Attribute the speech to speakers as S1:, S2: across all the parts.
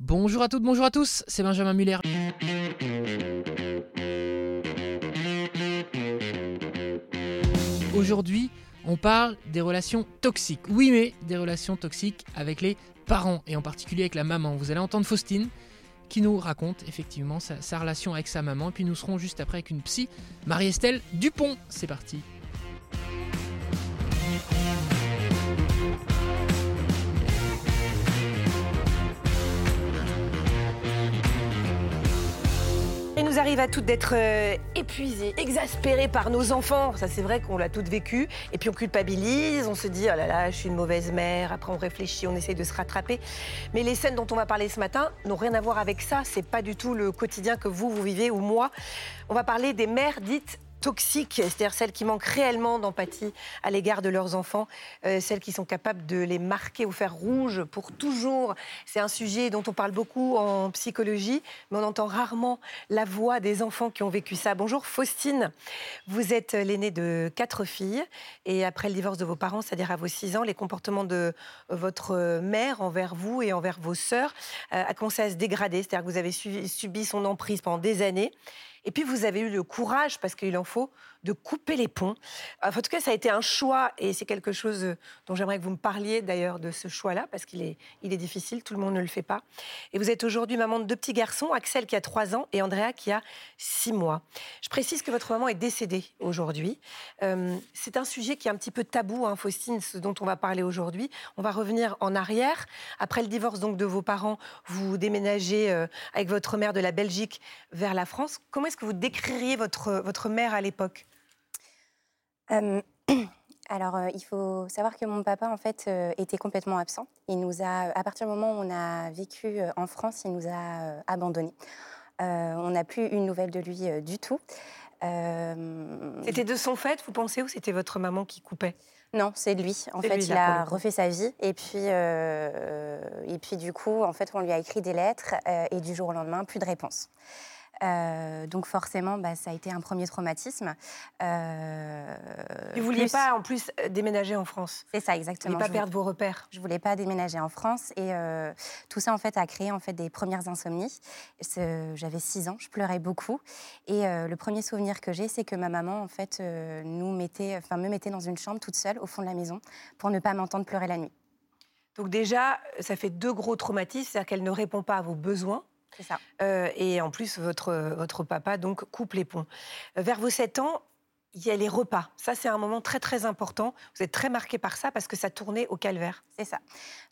S1: Bonjour à toutes, bonjour à tous, c'est Benjamin Muller. Aujourd'hui, on parle des relations toxiques. Oui, mais des relations toxiques avec les parents et en particulier avec la maman. Vous allez entendre Faustine qui nous raconte effectivement sa, sa relation avec sa maman. Et puis nous serons juste après avec une psy, Marie-Estelle Dupont. C'est parti.
S2: Nous arrive à toutes d'être euh, épuisées, exaspérées par nos enfants. Ça, c'est vrai qu'on l'a toutes vécu. Et puis on culpabilise, on se dit oh là là, je suis une mauvaise mère. Après, on réfléchit, on essaye de se rattraper. Mais les scènes dont on va parler ce matin n'ont rien à voir avec ça. C'est pas du tout le quotidien que vous, vous vivez ou moi. On va parler des mères dites toxiques, c'est-à-dire celles qui manquent réellement d'empathie à l'égard de leurs enfants, euh, celles qui sont capables de les marquer au fer rouge pour toujours. C'est un sujet dont on parle beaucoup en psychologie, mais on entend rarement la voix des enfants qui ont vécu ça. Bonjour Faustine, vous êtes l'aînée de quatre filles et après le divorce de vos parents, c'est-à-dire à vos six ans, les comportements de votre mère envers vous et envers vos sœurs euh, a commencé à se dégrader, c'est-à-dire que vous avez subi son emprise pendant des années. Et puis vous avez eu le courage, parce qu'il en faut, de couper les ponts. En tout cas, ça a été un choix, et c'est quelque chose euh, dont j'aimerais que vous me parliez d'ailleurs de ce choix-là, parce qu'il est, il est difficile, tout le monde ne le fait pas. Et vous êtes aujourd'hui maman de deux petits garçons, Axel qui a 3 ans et Andrea qui a 6 mois. Je précise que votre maman est décédée aujourd'hui. Euh, c'est un sujet qui est un petit peu tabou, hein, Faustine, ce dont on va parler aujourd'hui. On va revenir en arrière. Après le divorce donc de vos parents, vous déménagez euh, avec votre mère de la Belgique vers la France. Comment est-ce que vous décririez votre, votre mère à l'époque?
S3: euh, alors, euh, il faut savoir que mon papa, en fait, euh, était complètement absent. Il nous a, à partir du moment où on a vécu en France, il nous a abandonnés. on n'a plus une nouvelle de lui du tout.
S2: C'était de son fait, vous pensez, ou c'était votre maman qui coupait?
S3: Non, c'est lui. En fait, il a refait sa vie. Et puis, et puis, du coup, en fait, on lui a écrit des lettres. et du jour au lendemain, plus de réponse. Euh, donc forcément, bah, ça a été un premier traumatisme.
S2: Euh, vous ne vouliez pas en plus euh, déménager en France?
S3: C'est ça, exactement.
S2: Vous ne pas perdre vos repères?
S3: Je ne voulais pas déménager en France. Et euh, tout ça, en fait, a créé en fait, des premières insomnies. J'avais 6 ans, je pleurais beaucoup. Et le premier souvenir que j'ai, c'est que ma maman, en fait, nous mettait, enfin, me mettait dans une chambre toute seule au fond de la maison pour ne pas m'entendre pleurer la nuit.
S2: Donc déjà, ça fait deux gros traumatismes, c'est-à-dire qu'elle ne répond pas à vos besoins,
S3: c'est ça.
S2: Euh, et en plus, votre, votre papa donc coupe les ponts. Euh, vers vos 7 ans, il y a les repas. Ça, c'est un moment très, très important. Vous êtes très marqué par ça parce que ça tournait au calvaire.
S3: C'est ça.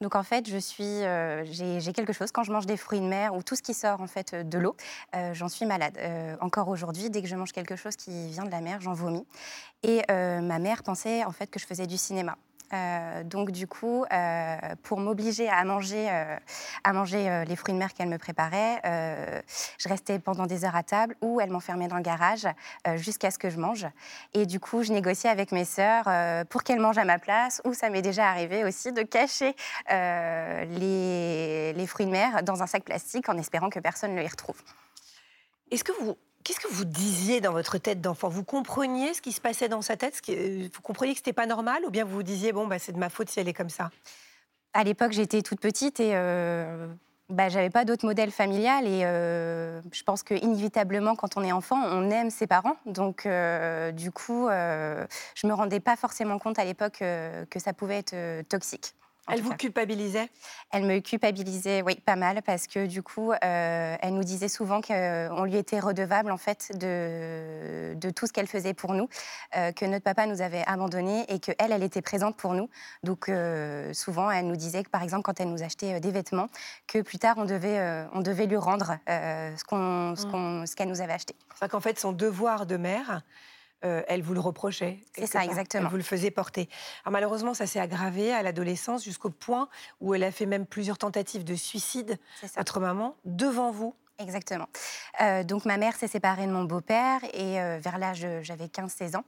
S3: Donc, en fait, je suis, euh, j'ai quelque chose. Quand je mange des fruits de mer ou tout ce qui sort, en fait, de l'eau, j'en suis malade. encore aujourd'hui, dès que je mange quelque chose qui vient de la mer, j'en vomis. Et ma mère pensait, en fait, que je faisais du cinéma. Euh, donc du coup, euh, pour m'obliger à manger, euh, les fruits de mer qu'elle me préparait, je restais pendant des heures à table ou elle m'enfermait dans le garage jusqu'à ce que je mange. Et du coup, je négociais avec mes sœurs pour qu'elles mangent à ma place. Ou ça m'est déjà arrivé aussi de cacher les, les fruits de mer dans un sac plastique en espérant que personne ne les retrouve.
S2: Est-ce que vous Qu'est-ce que vous disiez dans votre tête d'enfant? Vous compreniez ce qui se passait dans sa tête? Vous compreniez que c'était pas normal? Ou bien vous vous disiez, bon, bah, c'est de ma faute si elle est comme ça?
S3: À l'époque, j'étais toute petite et euh, bah, j'avais pas d'autre modèle familial. Et euh, je pense qu'inévitablement, quand on est enfant, on aime ses parents. Donc, euh, du coup, euh, je me rendais pas forcément compte à l'époque que ça pouvait être toxique.
S2: Elle vous culpabilisait?
S3: Elle me culpabilisait, oui, pas mal, parce que du coup, euh, elle nous disait souvent qu'on lui était redevable en fait de, de tout ce qu'elle faisait pour nous, euh, que notre papa nous avait abandonnés et que elle, était présente pour nous. Donc euh, souvent, elle nous disait que par exemple, quand elle nous achetait des vêtements, que plus tard on devait, on devait lui rendre ce qu'on, mmh. ce qu'elle nous avait acheté.
S2: C'est qu'en fait, son devoir de mère, euh, elle vous le reprochait.
S3: C'est ça, exactement.
S2: Elle vous le faisait porter. Alors malheureusement, ça s'est aggravé à l'adolescence jusqu'au point où elle a fait même plusieurs tentatives de suicide, votre maman, devant vous.
S3: Exactement. Euh, donc ma mère s'est séparée de mon beau-père et euh, vers l'âge, j'avais 15-16 ans.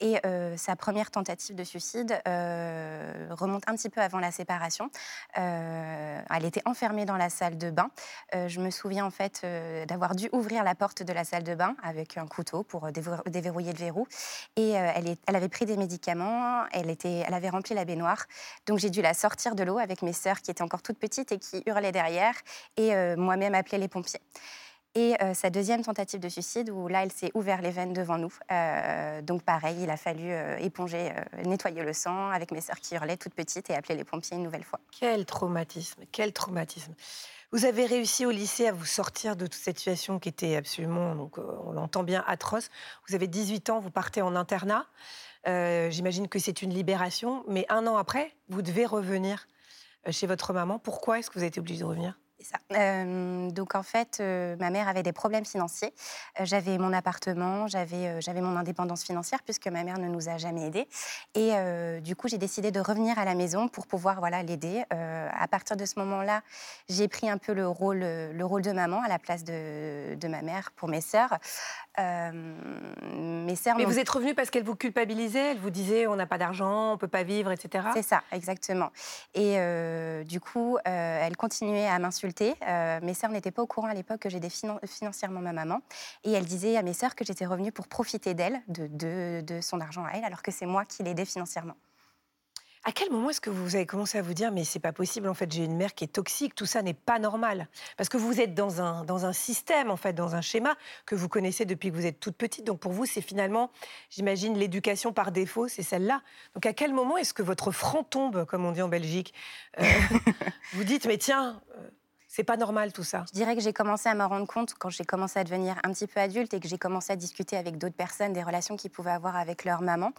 S3: Et euh, sa première tentative de suicide remonte un petit peu avant la séparation. elle était enfermée dans la salle de bain. je me souviens en fait d'avoir dû ouvrir la porte de la salle de bain avec un couteau pour déverrouiller le verrou. Et elle, avait pris des médicaments, elle, était, elle avait rempli la baignoire. Donc j'ai dû la sortir de l'eau avec mes sœurs qui étaient encore toutes petites et qui hurlaient derrière. Et moi-même appeler les pompiers. Et euh, sa deuxième tentative de suicide, où là, elle s'est ouvert les veines devant nous. Euh, donc pareil, il a fallu euh, éponger, nettoyer le sang avec mes sœurs qui hurlaient toutes petites et appeler les pompiers une nouvelle fois.
S2: Quel traumatisme, quel traumatisme. Vous avez réussi au lycée à vous sortir de toute cette situation qui était absolument, on l'entend bien, atroce. Vous avez 18 ans, vous partez en internat. J'imagine que c'est une libération, mais un an après, vous devez revenir chez votre maman. Pourquoi est-ce que vous avez été obligé de revenir?
S3: Ça. Euh, donc en fait, euh, ma mère avait des problèmes financiers. Euh, j'avais mon appartement, j'avais j'avais mon indépendance financière puisque ma mère ne nous a jamais aidés. Et du coup, j'ai décidé de revenir à la maison pour pouvoir voilà l'aider. à partir de ce moment-là, j'ai pris un peu le rôle le rôle de maman à la place de, de ma mère pour mes sœurs.
S2: mes sœurs. Mais vous êtes revenue parce qu'elle vous culpabilisait, elle vous disait on n'a pas d'argent, on peut pas vivre, etc.
S3: C'est ça, exactement. Et du coup, elle continuait à m'insulter euh, mes sœurs n'étaient pas au courant à l'époque que j'aidais financièrement ma maman. Et elle disait à mes sœurs que j'étais revenue pour profiter d'elle, de, de, son argent à elle, alors que c'est moi qui l'aidais financièrement.
S2: À quel moment est-ce que vous avez commencé à vous dire mais c'est pas possible en fait j'ai une mère qui est toxique tout ça n'est pas normal? Parce que vous êtes dans un dans un système en fait dans un schéma que vous connaissez depuis que vous êtes toute petite donc pour vous c'est finalement j'imagine l'éducation par défaut c'est celle-là donc à quel moment est-ce que votre front tombe comme on dit en Belgique? Euh, vous dites mais tiens euh, c'est pas normal tout ça.
S3: Je dirais que j'ai commencé à me rendre compte quand j'ai commencé à devenir un petit peu adulte et que j'ai commencé à discuter avec d'autres personnes des relations qu'ils pouvaient avoir avec leur maman.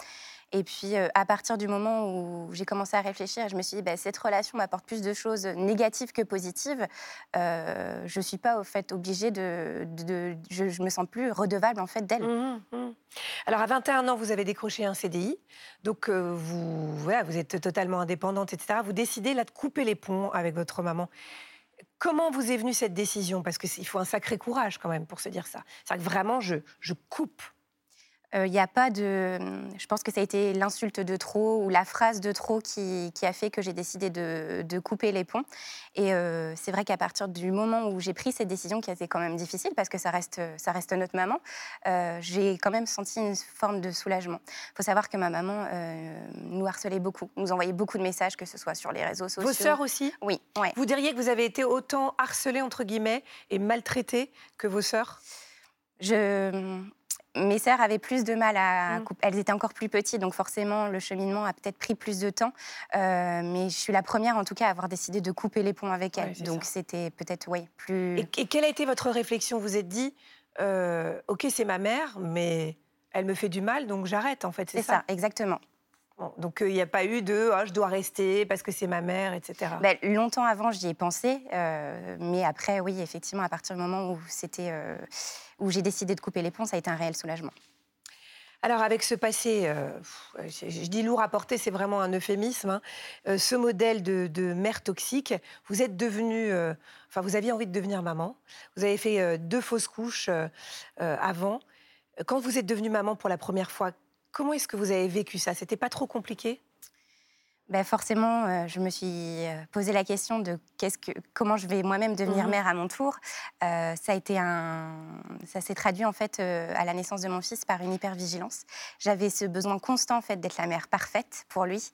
S3: Et puis, euh, à partir du moment où j'ai commencé à réfléchir, je me suis dit, bah, cette relation m'apporte plus de choses négatives que positives. Euh, je ne suis pas, au fait, obligée de... je, ne me sens plus redevable, en fait, d'elle. Mmh,
S2: mmh. Alors, à 21 ans, vous avez décroché un CDI. Donc, euh, vous, voilà, vous êtes totalement indépendante, etc. Vous décidez, là, de couper les ponts avec votre maman. Comment vous est venue cette décision? Parce qu'il faut un sacré courage quand même pour se dire ça. C'est que vraiment, je, je coupe
S3: il euh, n'y a pas de. Je pense que ça a été l'insulte de trop ou la phrase de trop qui, qui a fait que j'ai décidé de, de, couper les ponts. Et euh, c'est vrai qu'à partir du moment où j'ai pris cette décision, qui a été quand même difficile parce que ça reste, ça reste notre maman, euh, j'ai quand même senti une forme de soulagement. Il faut savoir que ma maman nous harcelait beaucoup, nous envoyait beaucoup de messages, que ce soit sur les réseaux sociaux.
S2: Vos sœurs aussi?
S3: Oui.
S2: Ouais. Vous diriez que vous avez été autant harcelée, entre guillemets, et maltraitée que vos sœurs?
S3: Je, mes sœurs avaient plus de mal à mm. Elles étaient encore plus petites, donc forcément, le cheminement a peut-être pris plus de temps. Euh, mais je suis la première, en tout cas, à avoir décidé de couper les ponts avec elles. donc c'était peut-être, oui, plus.
S2: Et, quelle a été votre réflexion? Vous êtes dit, euh, OK, c'est ma mère, mais elle me fait du mal, donc j'arrête, en fait, c'est ça?
S3: ça, exactement
S2: donc il n'y a pas eu de oh, je dois rester parce que c'est ma mère, etc.
S3: Ben, longtemps avant, j'y ai pensé, euh, mais après, oui, effectivement, à partir du moment où c'était euh, où j'ai décidé de couper les ponts, ça a été un réel soulagement.
S2: Alors avec ce passé, euh, je, dis lourd à porter, c'est vraiment un euphémisme. Hein, ce modèle de, mère toxique, vous êtes devenue, enfin vous aviez envie de devenir maman. Vous avez fait deux fausses couches avant. Quand vous êtes devenue maman pour la première fois, Comment est-ce que vous avez vécu ça? C'était pas trop compliqué?
S3: Ben forcément, euh, je me suis euh, posé la question de qu'est-ce que, comment je vais moi-même devenir mmh mère à mon tour. Euh, ça a été un, ça s'est traduit en fait à la naissance de mon fils par une hypervigilance. J'avais ce besoin constant en fait d'être la mère parfaite pour lui.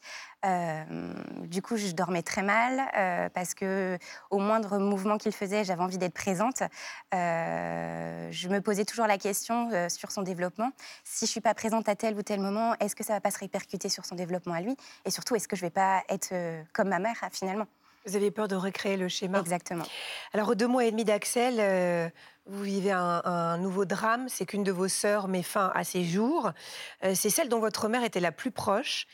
S3: du coup, je dormais très mal parce que au moindre mouvement qu'il faisait, j'avais envie d'être présente. je me posais toujours la question sur son développement. Si je suis pas présente à tel ou tel moment, est-ce que ça va pas se répercuter sur son développement à lui? Et surtout, est-ce que je vais pas être euh, comme ma mère finalement.
S2: Vous avez peur de recréer le schéma
S3: Exactement.
S2: Alors, aux deux mois et demi d'Axel, euh, vous vivez un, nouveau drame. C'est qu'une de vos sœurs met fin à ses jours. Euh, c'est celle dont votre mère était la plus proche.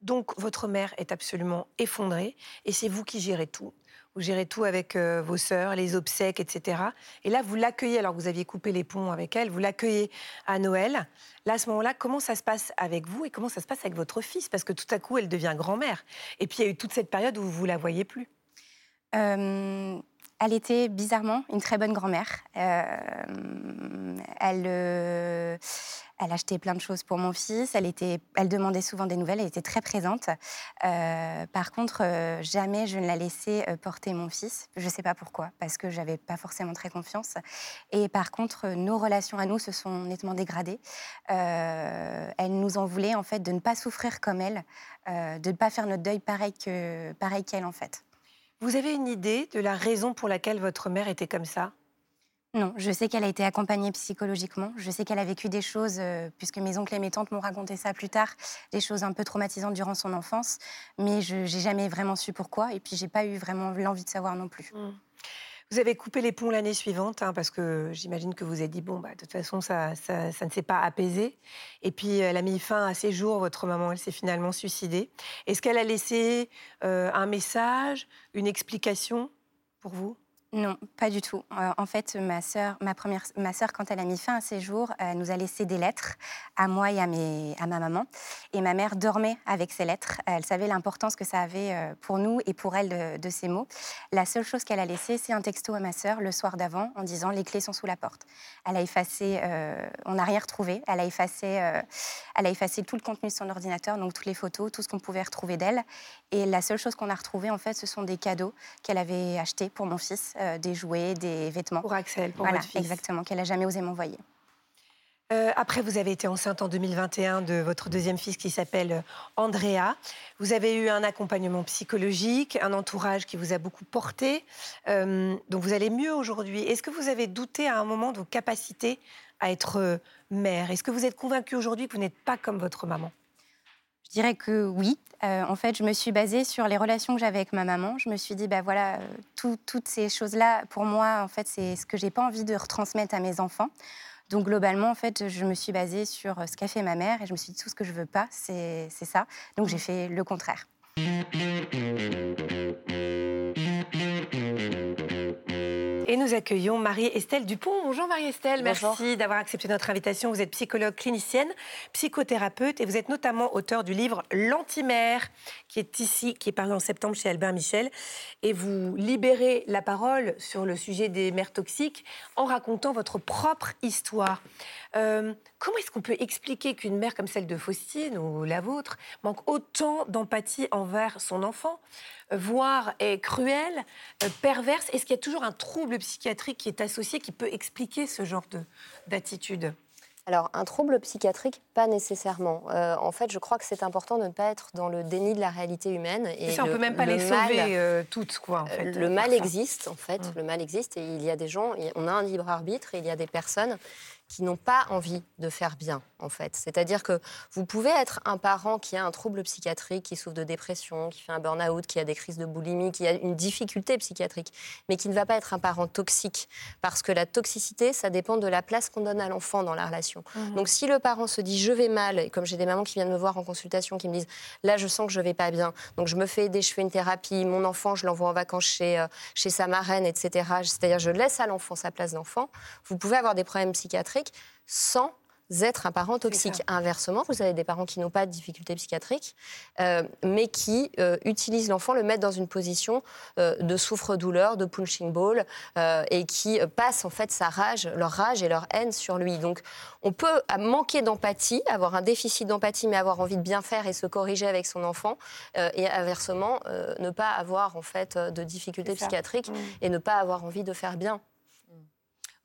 S2: Donc, votre mère est absolument effondrée et c'est vous qui gérez tout. Vous gérez tout avec euh, vos sœurs, les obsèques, etc. Et là, vous l'accueillez, alors que vous aviez coupé les ponts avec elle, vous l'accueillez à Noël. Là, à ce moment-là, comment ça se passe avec vous et comment ça se passe avec votre fils? Parce que tout à coup, elle devient grand-mère. Et puis, il y a eu toute cette période où vous ne la voyez plus.
S3: Euh, elle était bizarrement une très bonne grand-mère. elle, elle achetait plein de choses pour mon fils. Elle, était, elle demandait souvent des nouvelles. Elle était très présente. Euh, par contre, euh, jamais je ne la laissais euh, porter mon fils. Je ne sais pas pourquoi, parce que j'avais pas forcément très confiance. Et par contre, nos relations à nous se sont nettement dégradées. elle nous en voulait en fait de ne pas souffrir comme elle, de ne pas faire notre deuil pareil pareil qu'elle en fait.
S2: Vous avez une idée de la raison pour laquelle votre mère était comme ça?
S3: Non, je sais qu'elle a été accompagnée psychologiquement. Je sais qu'elle a vécu des choses, euh, puisque mes oncles et mes tantes m'ont raconté ça plus tard, des choses un peu traumatisantes durant son enfance. Mais je n'ai jamais vraiment su pourquoi. Et puis, j'ai pas eu vraiment l'envie de savoir non plus. Mmh.
S2: Vous avez coupé les ponts l'année suivante, hein, parce que j'imagine que vous avez dit, bon, bah, de toute façon, ça, ça, ne s'est pas apaisé. Et puis, elle a mis fin à ses jours, votre maman, elle s'est finalement suicidée. Est-ce qu'elle a laissé euh, un message, une explication pour vous?
S3: Non, pas du tout. Euh, en fait, ma sœur, ma première, ma sœur, quand elle a mis fin à ses jours, nous a laissé des lettres à moi et à, ma maman. Et ma mère dormait avec ces lettres. Elle savait l'importance que ça avait euh, pour nous et pour elle de, ces mots. La seule chose qu'elle a laissée, c'est un texto à ma sœur le soir d'avant en disant les clés sont sous la porte. Elle a effacé, euh, on n'a rien retrouvé. Elle a effacé, elle a effacé tout le contenu de son ordinateur, donc toutes les photos, tout ce qu'on pouvait retrouver d'elle. Et la seule chose qu'on a retrouvé, en fait, ce sont des cadeaux qu'elle avait achetés pour mon fils euh, des jouets, des vêtements.
S2: Pour Axel, pour
S3: voilà,
S2: votre fils.
S3: exactement, qu'elle n'a jamais osé m'envoyer.
S2: Euh, après, vous avez été enceinte en 2021 de votre deuxième fils qui s'appelle euh, Andrea. Vous avez eu un accompagnement psychologique, un entourage qui vous a beaucoup porté. donc vous allez mieux aujourd'hui. Est-ce que vous avez douté à un moment de vos capacités à être mère? Est-ce que vous êtes convaincue aujourd'hui que vous n'êtes pas comme votre maman?
S3: Je dirais que oui. Euh, en fait, je me suis basée sur les relations que j'avais avec ma maman. Je me suis dit, bah voilà, euh, toutes ces choses-là, pour moi, en fait, c'est ce que j'ai pas envie de retransmettre à mes enfants. Donc globalement, en fait, je me suis basée sur ce qu'a fait ma mère et je me suis dit tout ce que je veux pas, c'est ça. Donc j'ai fait le contraire.
S2: Et nous accueillons Marie-Estelle Dupont. Bonjour Marie-Estelle, merci d'avoir accepté notre invitation. Vous êtes psychologue clinicienne, psychothérapeute et vous êtes notamment auteur du livre L'antimère qui est ici, qui est paru en septembre chez Albert Michel. Et vous libérez la parole sur le sujet des mères toxiques en racontant votre propre histoire. Euh, comment est-ce qu'on peut expliquer qu'une mère comme celle de Faustine ou la vôtre manque autant d'empathie envers son enfant voire est cruelle, euh, perverse Est-ce qu'il y a toujours un trouble psychiatrique qui est associé, qui peut expliquer ce genre d'attitude?
S4: Alors, un trouble psychiatrique, pas nécessairement. Euh, en fait, je crois que c'est important de ne pas être dans le déni de la réalité humaine.
S2: Et ça, on ne peut même pas les sauver euh, toutes, quoi, en fait.
S4: Le mal existe, en fait. Mmh. Le mal existe et il y a des gens, on a un libre arbitre et il y a des personnes qui n'ont pas envie de faire bien, en fait. C'est-à-dire que vous pouvez être un parent qui a un trouble psychiatrique, qui souffre de dépression, qui fait un burn-out, qui a des crises de boulimie, qui a une difficulté psychiatrique, mais qui ne va pas être un parent toxique. Parce que la toxicité, ça dépend de la place qu'on donne à l'enfant dans la relation. Mmh. Donc si le parent se dit je vais mal, et comme j'ai des mamans qui viennent me voir en consultation qui me disent là je sens que je vais pas bien, donc je me fais aider, je fais une thérapie, mon enfant je l'envoie en vacances chez, euh, chez sa marraine, etc. C'est-à-dire je laisse à l'enfant sa place d'enfant, vous pouvez avoir des problèmes psychiatriques sans être un parent toxique. Inversement, vous avez des parents qui n'ont pas de difficultés psychiatriques, euh, mais qui euh, utilisent l'enfant, le mettent dans une position euh, de souffre-douleur, de punching ball, et qui passent en fait sa rage, leur rage et leur haine sur lui. Donc, on peut manquer d'empathie, avoir un déficit d'empathie, mais avoir envie de bien faire et se corriger avec son enfant, et inversement, ne pas avoir en fait de difficultés psychiatriques mmh. et ne pas avoir envie de faire bien.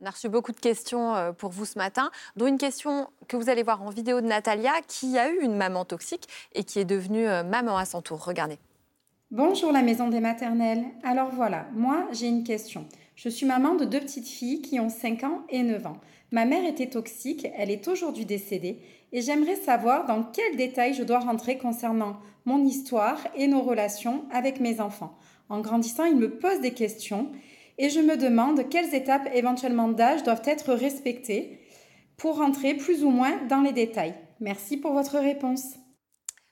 S5: On a reçu beaucoup de questions euh, pour vous ce matin, dont une question que vous allez voir en vidéo de Natalia, qui a eu une maman toxique et qui est devenue euh, maman à son tour. Regardez.
S6: Bonjour la maison des maternelles. Alors voilà, moi j'ai une question. Je suis maman de deux petites filles qui ont 5 ans et 9 ans. Ma mère était toxique, elle est aujourd'hui décédée et j'aimerais savoir dans quels détails je dois rentrer concernant mon histoire et nos relations avec mes enfants. En grandissant, ils me posent des questions et je me demande quelles étapes éventuellement d'âge doivent être respectées pour rentrer plus ou moins dans les détails. Merci pour votre réponse.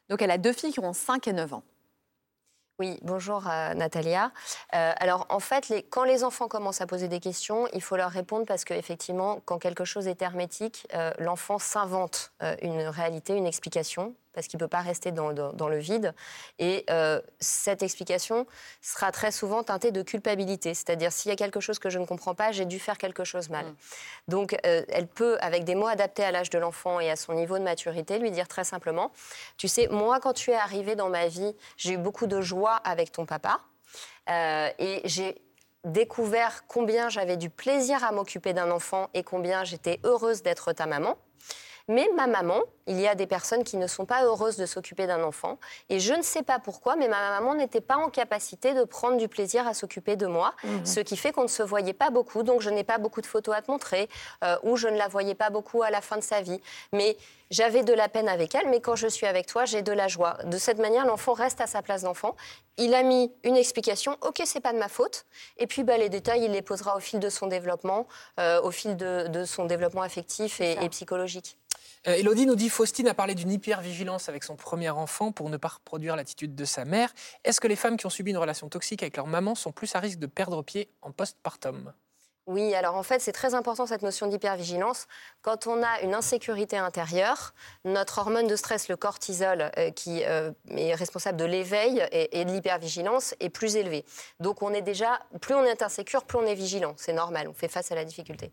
S5: Donc elle a deux filles qui ont 5 et 9 ans.
S4: Oui, bonjour euh, Natalia. Euh, alors en fait, quand les enfants commencent à poser des questions, il faut leur répondre parce qu'effectivement, quand quelque chose est hermétique, euh, l'enfant s'invente une réalité, une explication parce qu'il ne peut pas rester dans, le vide. Et euh, cette explication sera très souvent teintée de culpabilité, c'est-à-dire s'il y a quelque chose que je ne comprends pas, j'ai dû faire quelque chose mal. Mm. Donc euh, elle peut, avec des mots adaptés à l'âge de l'enfant et à son niveau de maturité, lui dire très simplement, tu sais, moi quand tu es arrivé dans ma vie, j'ai eu beaucoup de joie avec ton papa. Euh, et j'ai découvert combien j'avais du plaisir à m'occuper d'un enfant et combien j'étais heureuse d'être ta maman. Mais ma maman, il y a des personnes qui ne sont pas heureuses de s'occuper d'un enfant. Et je ne sais pas pourquoi, mais ma maman n'était pas en capacité de prendre du plaisir à s'occuper de moi. Mhm. Ce qui fait qu'on ne se voyait pas beaucoup. Donc je n'ai pas beaucoup de photos à te montrer. Euh, ou je ne la voyais pas beaucoup à la fin de sa vie. Mais j'avais de la peine avec elle. Mais quand je suis avec toi, j'ai de la joie. De cette manière, l'enfant reste à sa place d'enfant. Il a mis une explication. Ok, c'est pas de ma faute. Et puis bah, les détails, il les posera au fil de son développement, euh, au fil de, son développement affectif et psychologique.
S1: Euh, Elodie nous dit Faustine a parlé d'une hypervigilance avec son premier enfant pour ne pas reproduire l'attitude de sa mère. Est-ce que les femmes qui ont subi une relation toxique avec leur maman sont plus à risque de perdre pied en postpartum?
S4: Oui, alors en fait, c'est très important cette notion d'hypervigilance. Quand on a une insécurité intérieure, notre hormone de stress, le cortisol, euh, qui euh, est responsable de l'éveil et, de l'hypervigilance, est plus élevé. Donc on est déjà, plus on est insécure, plus on est vigilant. C'est normal, on fait face à la difficulté.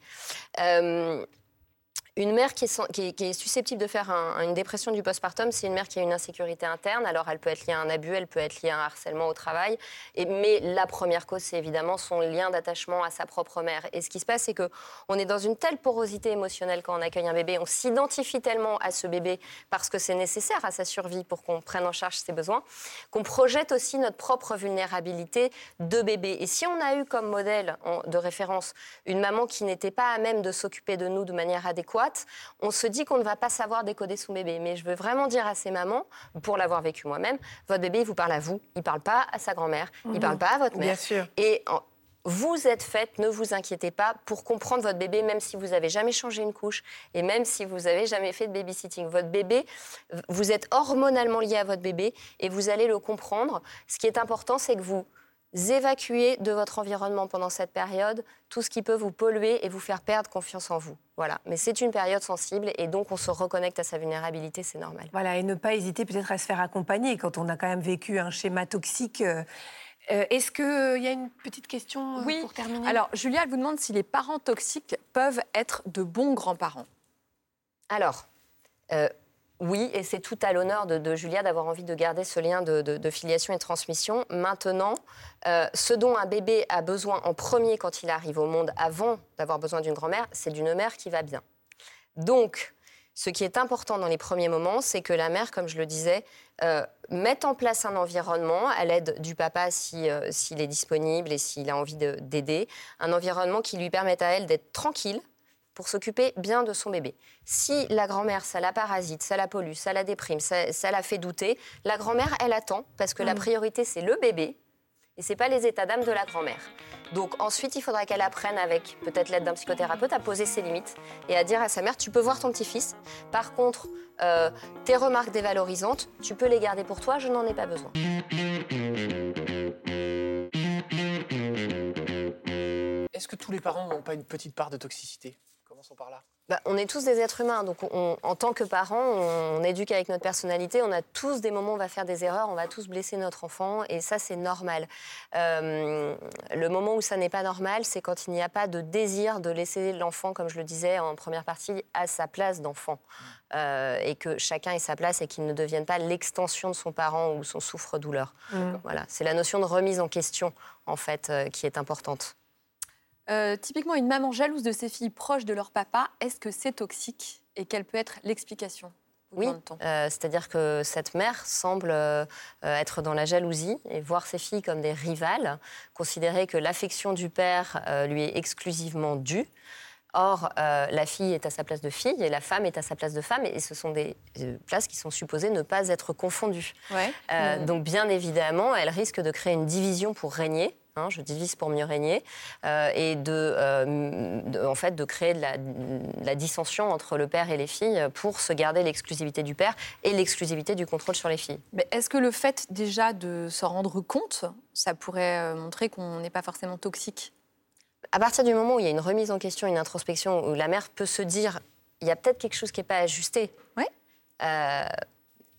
S4: Une mère qui est, susceptible de faire une dépression du postpartum, c'est une mère qui a une insécurité interne. Alors, elle peut être liée à un abus, elle peut être liée à un harcèlement au travail. mais la première cause, c'est évidemment son lien d'attachement à sa propre mère. Et ce qui se passe, c'est qu'on est dans une telle porosité émotionnelle quand on accueille un bébé. On s'identifie tellement à ce bébé parce que c'est nécessaire à sa survie pour qu'on prenne en charge ses besoins, qu'on projette aussi notre propre vulnérabilité de bébé. Et si on a eu comme modèle de référence une maman qui n'était pas à même de s'occuper de nous de manière adéquate, on se dit qu'on ne va pas savoir décoder son bébé. Mais je veux vraiment dire à ces mamans, pour l'avoir vécu moi-même, votre bébé, il vous parle à vous, il ne parle pas à sa grand-mère, il ne mhm. parle pas à votre mère.
S2: Bien sûr.
S4: Et vous êtes faite, ne vous inquiétez pas, pour comprendre votre bébé, même si vous n'avez jamais changé une couche et même si vous n'avez jamais fait de babysitting. Votre bébé, vous êtes hormonalement lié à votre bébé et vous allez le comprendre. Ce qui est important, c'est que vous évacuez de votre environnement pendant cette période tout ce qui peut vous polluer et vous faire perdre confiance en vous. Voilà. Mais c'est une période sensible et donc on se reconnecte à sa vulnérabilité, c'est normal.
S2: Voilà, et ne pas hésiter peut-être à se faire accompagner quand on a quand même vécu un schéma toxique. Euh, euh, est-ce qu'il y a une petite question euh,
S5: oui.
S2: pour terminer?
S5: Alors, Julia, elle vous demande si les parents toxiques peuvent être de bons grands-parents.
S4: Alors, oui, et c'est tout à l'honneur de, Julia d'avoir envie de garder ce lien de, filiation et de transmission. Maintenant, euh, ce dont un bébé a besoin en premier quand il arrive au monde, avant d'avoir besoin d'une grand-mère, c'est d'une mère qui va bien. Donc, ce qui est important dans les premiers moments, c'est que la mère, comme je le disais, euh, mette en place un environnement à l'aide du papa euh, s'il est disponible et s'il a envie d'aider, un environnement qui lui permette à elle d'être tranquille, pour s'occuper bien de son bébé. Si la grand-mère, ça la parasite, ça la pollue, ça la déprime, ça, la fait douter, la grand-mère, elle attend parce que la mm. priorité, c'est le bébé et c'est pas les états d'âme de la grand-mère. Donc ensuite, il faudra qu'elle apprenne avec peut-être l'aide d'un psychothérapeute à poser ses limites et à dire à sa mère, tu peux voir ton petit-fils. Par contre, euh, tes remarques dévalorisantes, tu peux les garder pour toi, je n'en ai pas besoin.
S1: Est-ce que tous les parents n'ont pas une petite part de toxicité? Par là
S4: bah, on est tous des êtres humains, donc en tant que parents, on, éduque avec notre personnalité. On a tous des moments où on va faire des erreurs, on va tous blesser notre enfant, et ça c'est normal. Euh, le moment où ça n'est pas normal, c'est quand il n'y a pas de désir de laisser l'enfant, comme je le disais en première partie, à sa place d'enfant, euh, et que chacun ait sa place et qu'il ne devienne pas l'extension de son parent ou son souffre-douleur. Mmh. Voilà, c'est la notion de remise en question en fait euh, qui est importante.
S5: Euh, typiquement, une maman jalouse de ses filles proches de leur papa, est-ce que c'est toxique et quelle peut être l'explication
S4: oui, euh, c'est-à-dire que cette mère semble euh, être dans la jalousie et voir ses filles comme des rivales, considérer que l'affection du père lui est exclusivement due. Or, la fille est à sa place de fille et la femme est à sa place de femme, et ce sont des places qui sont supposées ne pas être confondues. Donc, bien évidemment, elle risque de créer une division pour régner, Hein, je divise pour mieux régner, euh, et euh, de, en fait, de créer de la, dissension entre le père et les filles pour se garder l'exclusivité du père et l'exclusivité du contrôle sur les filles.
S5: Mais est-ce que le fait déjà de s'en rendre compte, ça pourrait euh, montrer qu'on n'est pas forcément toxique?
S4: À partir du moment où il y a une remise en question, une introspection, où la mère peut se dire, il y a peut-être quelque chose qui n'est pas ajusté.
S5: Ouais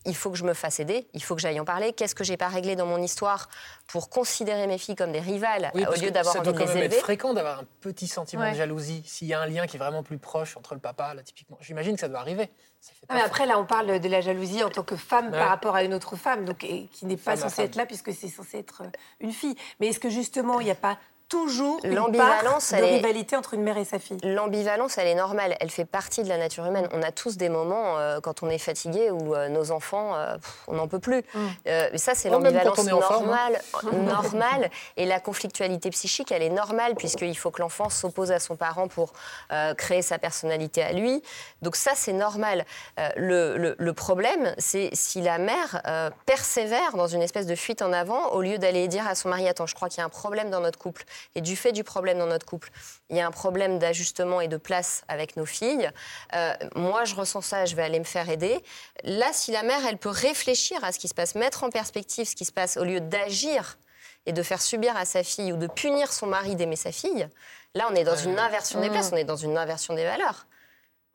S4: il faut que je me fasse aider, il faut que j'aille en parler. Qu'est-ce que j'ai pas réglé dans mon histoire pour considérer mes filles comme des rivales
S1: Oui,
S4: au lieu d'avoir envie de les élever
S1: fréquent d'avoir un petit sentiment
S5: Ouais.
S1: de jalousie s'il y a un lien qui est vraiment plus proche entre le papa, là, typiquement. J'imagine que ça doit arriver. Ça fait
S2: Ah, mais après, là, on parle de la jalousie en tant que femme
S1: Ouais.
S2: par rapport à une autre femme, donc, et qui n'est pas
S1: Femme
S2: censée être là puisque c'est censé être euh, une fille. Mais est-ce que justement, il n'y a pas toujours une part
S4: L'ambivalence,
S2: de
S4: elle est-
S2: rivalité entre une mère et sa fille
S4: L'ambivalence, elle est normale, elle fait partie de la nature humaine. On a tous des moments euh, quand on est fatigué où euh, nos enfants, euh, pff, on n'en peut plus. Euh, mais ça, c'est l'ambivalence
S1: hein.
S4: normale, normale. Et la conflictualité psychique, elle est normale puisqu'il faut que l'enfant s'oppose à son parent pour euh, créer sa personnalité à lui. Donc ça, c'est normal. Euh, le, le- le problème, c'est si la mère euh, persévère dans une espèce de fuite en avant au lieu d'aller dire à son mari, attends, je crois qu'il y a un problème dans notre couple. Et du fait du problème dans notre couple, il y a un problème d'ajustement et de place avec nos filles. Euh, moi, je ressens ça, je vais aller me faire aider. Là, si la mère, elle peut réfléchir à ce qui se passe, mettre en perspective ce qui se passe, au lieu d'agir et de faire subir à sa fille ou de punir son mari d'aimer sa fille, là, on est dans une inversion des places, on est dans une inversion des valeurs.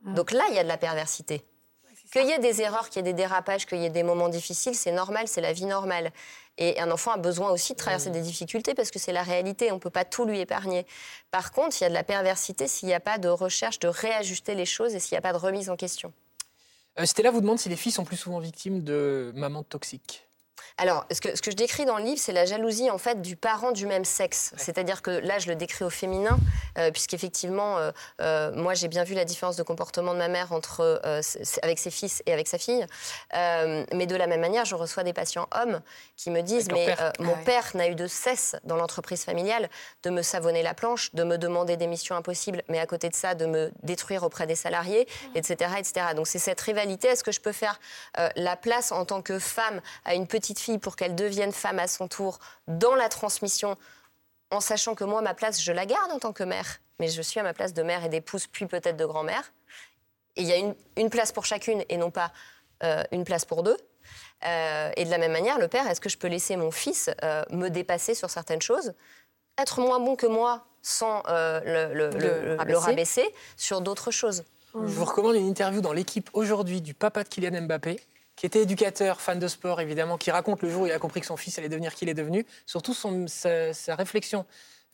S4: Donc là, il y a de la perversité. Qu'il y ait des erreurs, qu'il y ait des dérapages, qu'il y ait des moments difficiles, c'est normal, c'est la vie normale. Et un enfant a besoin aussi de traverser des difficultés parce que c'est la réalité, on ne peut pas tout lui épargner. Par contre, il y a de la perversité s'il n'y a pas de recherche de réajuster les choses et s'il n'y a pas de remise en question.
S1: Euh, Stella vous demande si les filles sont plus souvent victimes de mamans toxiques.
S4: Alors, ce que, ce que je décris dans le livre, c'est la jalousie en fait du parent du même sexe. C'est-à-dire que là, je le décris au féminin, euh, puisqu'effectivement, euh, euh, moi, j'ai bien vu la différence de comportement de ma mère entre euh, avec ses fils et avec sa fille. Euh, mais de la même manière, je reçois des patients hommes qui me disent, mais
S1: père.
S4: euh, mon
S2: Ah ouais.
S4: père n'a eu de cesse dans l'entreprise familiale de me savonner la planche, de me demander des missions impossibles, mais à côté de ça, de me détruire auprès des salariés, etc., etc. Donc c'est cette rivalité. Est-ce que je peux faire euh, la place en tant que femme à une petite fille pour qu'elle devienne femme à son tour dans la transmission, en sachant que moi, ma place, je la garde en tant que mère, mais je suis à ma place de mère et d'épouse, puis peut-être de grand-mère. Et il y a une, une place pour chacune et non pas euh, une place pour deux. Euh, et de la même manière, le père, est-ce que je peux laisser mon fils euh, me dépasser sur certaines choses, être moins bon que moi sans le, le-
S5: Le
S4: le- le
S5: rabaisser.
S4: rabaisser sur d'autres choses?
S1: Je vous recommande une interview dans l'équipe aujourd'hui du papa de Kylian Mbappé, qui était éducateur, fan de sport évidemment, qui raconte le jour où il a compris que son fils allait devenir qui il est devenu. Surtout sa, sa réflexion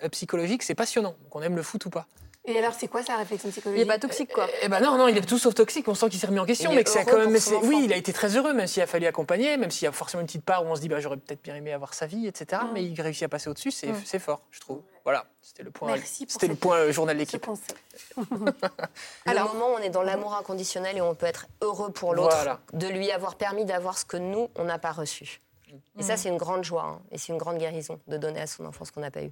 S1: euh, psychologique, c'est passionnant. Donc on aime le foot ou pas.
S2: Et alors, c'est quoi sa réflexion
S5: Il
S2: psychologique
S5: n'est pas toxique, quoi.
S1: Eh ben non, non, il est tout sauf toxique. On sent qu'il s'est remis en question,
S4: Il
S1: mais
S4: est
S1: que quand même. oui, il a été très heureux, même s'il a fallu accompagner, même s'il y a forcément une petite part où on se dit, bah, j'aurais peut-être bien aimé avoir sa vie, etc. Mais il réussit à passer au-dessus, c'est
S5: Mm.
S1: c'est fort, je trouve. Voilà, c'était le point.
S2: Merci pour
S1: C'était le point euh, journal l'équipe.
S2: concept.
S4: Le moment où on est dans l'amour inconditionnel et on peut être heureux pour l'autre,
S1: Voilà.
S4: de lui avoir permis d'avoir ce que nous, on n'a pas reçu. Et ça, c'est une grande joie hein, et c'est une grande guérison de donner à son enfant ce qu'on n'a pas eu.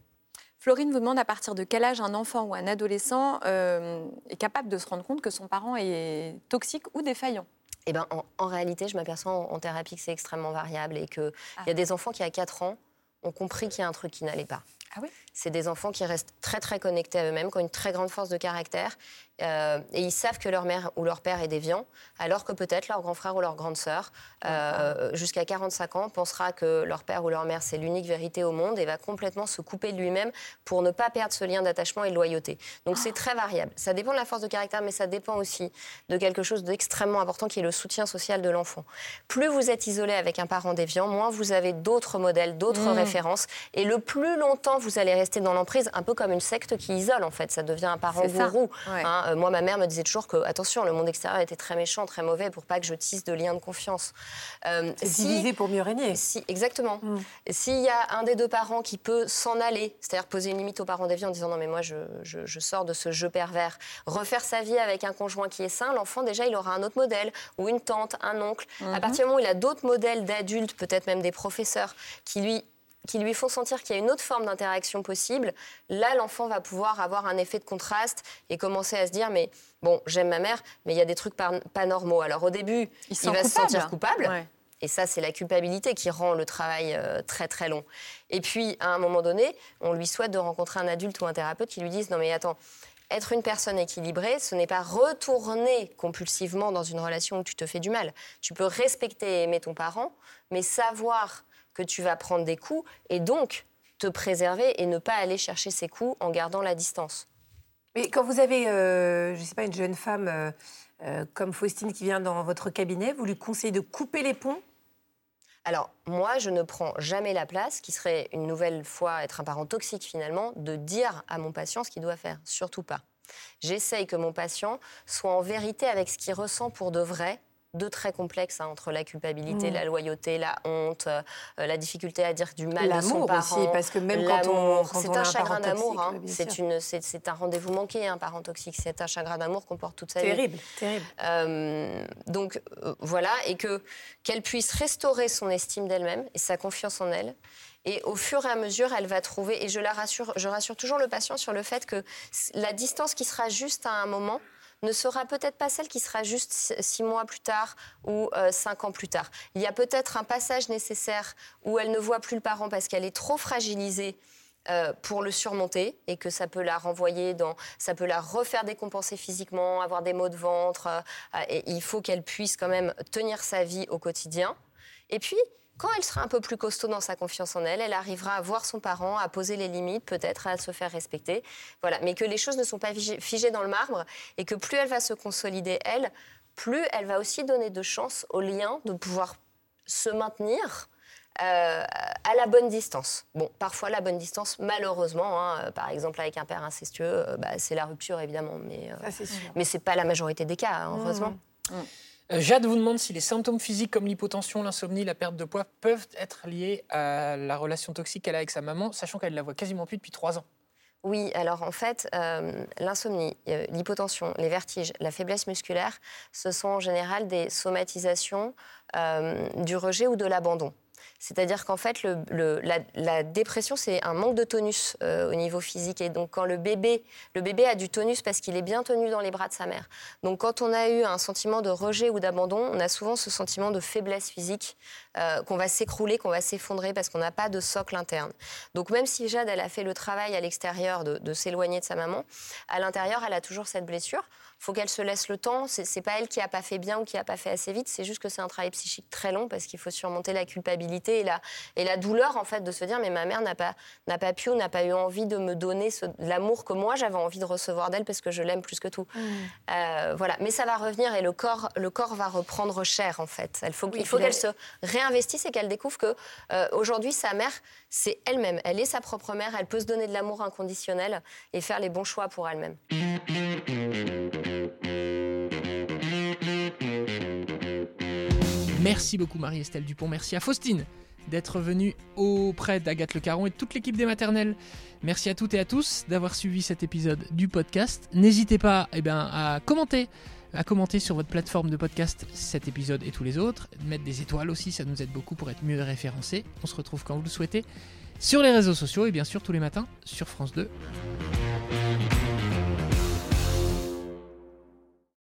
S5: Florine vous demande à partir de quel âge un enfant ou un adolescent euh, est capable de se rendre compte que son parent est toxique ou défaillant?
S4: Eh ben, en, en réalité, je m'aperçois en, en thérapie que c'est extrêmement variable et qu'il
S5: Ah.
S4: y a des enfants qui, à 4 ans, ont compris qu'il y a un truc qui n'allait pas.
S5: Ah oui?
S4: C'est des enfants qui restent très très connectés à eux-mêmes, qui ont une très grande force de caractère, euh, et ils savent que leur mère ou leur père est déviant, alors que peut-être leur grand frère ou leur grande sœur, euh, jusqu'à 45 ans, pensera que leur père ou leur mère c'est l'unique vérité au monde et va complètement se couper de lui-même pour ne pas perdre ce lien d'attachement et de loyauté. Donc c'est très variable. Ça dépend de la force de caractère, mais ça dépend aussi de quelque chose d'extrêmement important qui est le soutien social de l'enfant. Plus vous êtes isolé avec un parent déviant, moins vous avez d'autres modèles, d'autres
S5: Mmh.
S4: références, et le plus longtemps vous allez rester dans l'emprise, un peu comme une secte qui isole en fait. Ça devient un parent gourou.
S5: Ouais.
S4: Hein, euh, moi, ma mère me disait toujours que, attention, le monde extérieur était très méchant, très mauvais, pour pas que je tisse de liens de confiance. Euh,
S2: C'est
S4: si-
S2: diviser pour mieux régner.
S4: si, exactement.
S2: Mm.
S4: S'il y a un des deux parents qui peut s'en aller, c'est-à-dire poser une limite aux parents déviants en disant non mais moi je, je- je sors de ce jeu pervers, refaire sa vie avec un conjoint qui est sain, l'enfant déjà il aura un autre modèle, ou une tante, un oncle. À partir du moment où il a d'autres modèles d'adultes, peut-être même des professeurs, qui lui qui lui font sentir qu'il y a une autre forme d'interaction possible, là, l'enfant va pouvoir avoir un effet de contraste et commencer à se dire, mais bon, j'aime ma mère, mais il y a des trucs pas, pas normaux. Alors au début,
S5: Il,
S4: va se sentir coupable.
S5: Ouais.
S4: Et ça, c'est la culpabilité qui rend le travail euh, très très long. Et puis, à un moment donné, on lui souhaite de rencontrer un adulte ou un thérapeute qui lui dise non mais attends, être une personne équilibrée, ce n'est pas retourner compulsivement dans une relation où tu te fais du mal. Tu peux respecter et aimer ton parent, mais savoir que tu vas prendre des coups et donc te préserver et ne pas aller chercher ces coups en gardant la distance.
S2: Mais quand vous avez, euh, je sais pas, une jeune femme euh, euh, comme Faustine qui vient dans votre cabinet, vous lui conseillez de couper les ponts?
S4: Alors, moi, je ne prends jamais la place, qui serait une nouvelle fois être un parent toxique finalement, de dire à mon patient ce qu'il doit faire. Surtout pas. J'essaye que mon patient soit en vérité avec ce qu'il ressent pour de vrai deux traits complexes hein, entre la culpabilité,
S2: Mm.
S4: la loyauté, la honte, euh, la difficulté à dire du mal de son
S2: L'amour
S4: parent.
S2: aussi, parce que même quand on,
S4: L'amour, c'est un
S2: un
S4: chagrin
S2: parent
S4: d'amour. hein. C'est une, un rendez-vous manqué, un parent toxique. C'est un chagrin d'amour qu'on porte toute sa vie.
S2: Terrible, terrible.
S4: Euh, donc euh, voilà, et que qu'elle puisse restaurer son estime d'elle-même et sa confiance en elle. Et au fur et à mesure, elle va trouver, et je la rassure, je rassure toujours le patient sur le fait que la distance qui sera juste à un moment ne sera peut-être pas celle qui sera juste six- mois plus tard ou euh, cinq ans plus tard. Il y a peut-être un passage nécessaire où elle ne voit plus le parent parce qu'elle est trop fragilisée euh, pour le surmonter et que ça peut la renvoyer dans, ça peut la refaire décompenser physiquement, avoir des maux de ventre. euh, et il faut qu'elle puisse quand même tenir sa vie au quotidien. Et puis, quand elle sera un peu plus costaud dans sa confiance en elle, elle arrivera à voir son parent, à poser les limites, peut-être à se faire respecter. Voilà. Mais que les choses ne sont pas figées- dans le marbre et que plus elle va se consolider, elle, plus elle va aussi donner de chance au lien de pouvoir se maintenir euh, à la bonne distance. Bon, parfois la bonne distance, malheureusement, hein, euh, par exemple avec un père incestueux, euh, bah, c'est la rupture évidemment, mais, euh,
S2: Ça,
S4: mais c'est pas la majorité des cas, hein, heureusement.
S1: Euh, Jade vous demande si les symptômes physiques comme l'hypotension, l'insomnie, la perte de poids peuvent être liés à la relation toxique qu'elle a avec sa maman, sachant qu'elle la voit quasiment plus depuis trois ans.
S4: Oui, alors en fait, euh, l'insomnie, euh, l'hypotension, les vertiges, la faiblesse musculaire, ce sont en général des somatisations euh, du rejet ou de l'abandon. C'est-à-dire qu'en fait, la, dépression, c'est un manque de tonus euh, au niveau physique. Et donc, quand le bébé, le bébé a du tonus parce qu'il est bien tenu dans les bras de sa mère. Donc, quand on a eu un sentiment de rejet ou d'abandon, on a souvent ce sentiment de faiblesse physique, euh, qu'on va s'écrouler, qu'on va s'effondrer parce qu'on n'a pas de socle interne. Donc, même si Jade, elle a fait le travail à l'extérieur de s'éloigner de sa maman, à l'intérieur, elle a toujours cette blessure. Il faut qu'elle se laisse le temps. C'est pas elle qui a pas fait bien ou qui a pas fait assez vite. C'est juste que c'est un travail psychique très long parce qu'il faut surmonter la culpabilité et la, et la douleur en fait de se dire mais ma mère n'a pas n'a pas pu ou n'a pas eu envie de me donner l'amour que moi j'avais envie de recevoir d'elle parce que je l'aime plus que tout. Euh, voilà. Mais ça va revenir et le corps le corps va reprendre cher en fait. Il faut,
S2: Oui,
S4: il faut
S2: puis la-
S4: qu'elle se réinvestisse et qu'elle découvre que euh, aujourd'hui sa mère c'est elle-même. Elle est sa propre mère. Elle peut se donner de l'amour inconditionnel et faire les bons choix pour elle-même.
S1: Merci beaucoup Marie-Estelle Dupont, merci à Faustine d'être venue auprès d'Agathe Le Caron et de toute l'équipe des maternelles. Merci à toutes et à tous d'avoir suivi cet épisode du podcast. N'hésitez pas eh ben, à commenter à commenter sur votre plateforme de podcast cet épisode et tous les autres, mettre des étoiles aussi, ça nous aide beaucoup pour être mieux référencés. On se retrouve quand vous le souhaitez sur les réseaux sociaux et bien sûr tous les matins sur France 2.